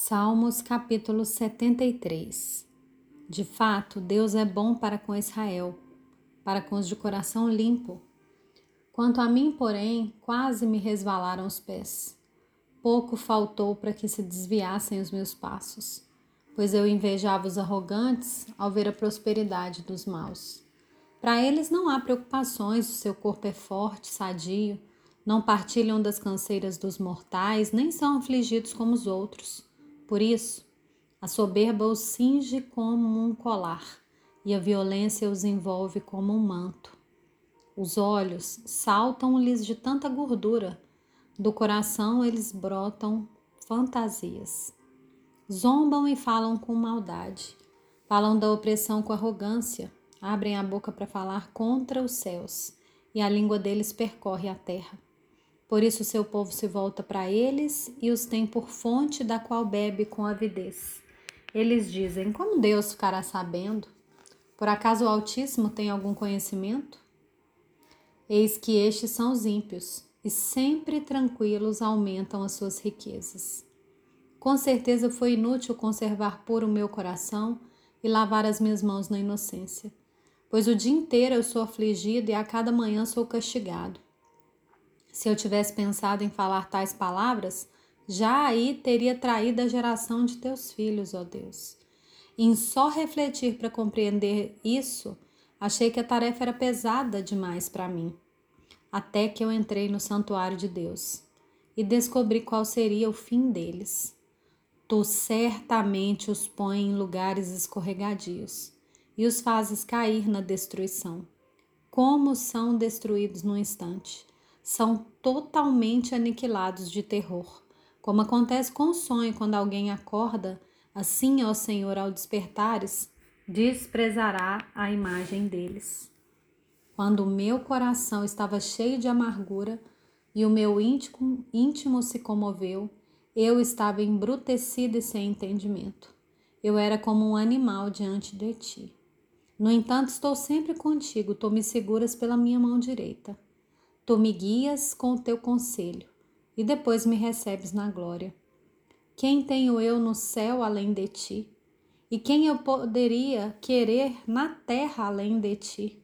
Salmos capítulo 73 De fato, Deus é bom para com Israel, para com os de coração limpo. Quanto a mim, porém, quase me resvalaram os pés. Pouco faltou para que se desviassem os meus passos, pois eu invejava os arrogantes ao ver a prosperidade dos maus. Para eles não há preocupações, o seu corpo é forte, sadio, não partilham das canseiras dos mortais, nem são afligidos como os outros. Por isso, a soberba os cinge como um colar e a violência os envolve como um manto. Os olhos saltam-lhes de tanta gordura, do coração eles brotam fantasias. Zombam e falam com maldade, falam da opressão com arrogância, abrem a boca para falar contra os céus, e a língua deles percorre a terra. Por isso seu povo se volta para eles e os tem por fonte da qual bebe com avidez. Eles dizem: Como Deus ficará sabendo? Por acaso o Altíssimo tem algum conhecimento? Eis que estes são os ímpios, e sempre tranquilos aumentam as suas riquezas. Com certeza foi inútil conservar puro o meu coração e lavar as minhas mãos na inocência, pois o dia inteiro eu sou afligido e a cada manhã sou castigado. Se eu tivesse pensado em falar tais palavras, já aí teria traído a geração de teus filhos, ó Deus. Em só refletir para compreender isso, achei que a tarefa era pesada demais para mim. Até que eu entrei no santuário de Deus e descobri qual seria o fim deles. Tu certamente os pões em lugares escorregadios e os fazes cair na destruição. Como são destruídos no instante! São totalmente aniquilados de terror. Como acontece com o sonho quando alguém acorda, assim, ó Senhor, ao despertares, desprezará a imagem deles. Quando o meu coração estava cheio de amargura e o meu íntimo, íntimo se comoveu, eu estava embrutecido e sem entendimento. Eu era como um animal diante de ti. No entanto, estou sempre contigo, tu me seguras pela minha mão direita. Tu me guias com o teu conselho e depois me recebes na glória. Quem tenho eu no céu além de ti? E quem eu poderia querer na terra além de ti?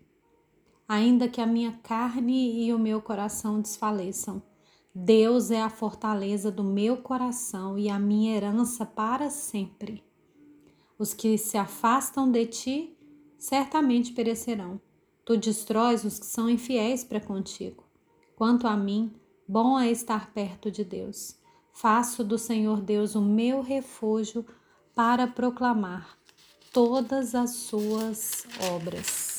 Ainda que a minha carne e o meu coração desfaleçam, Deus é a fortaleza do meu coração e a minha herança para sempre. Os que se afastam de ti certamente perecerão. Tu destróis os que são infiéis para contigo. Quanto a mim, bom é estar perto de Deus. Faço do Senhor Deus o meu refúgio para proclamar todas as suas obras.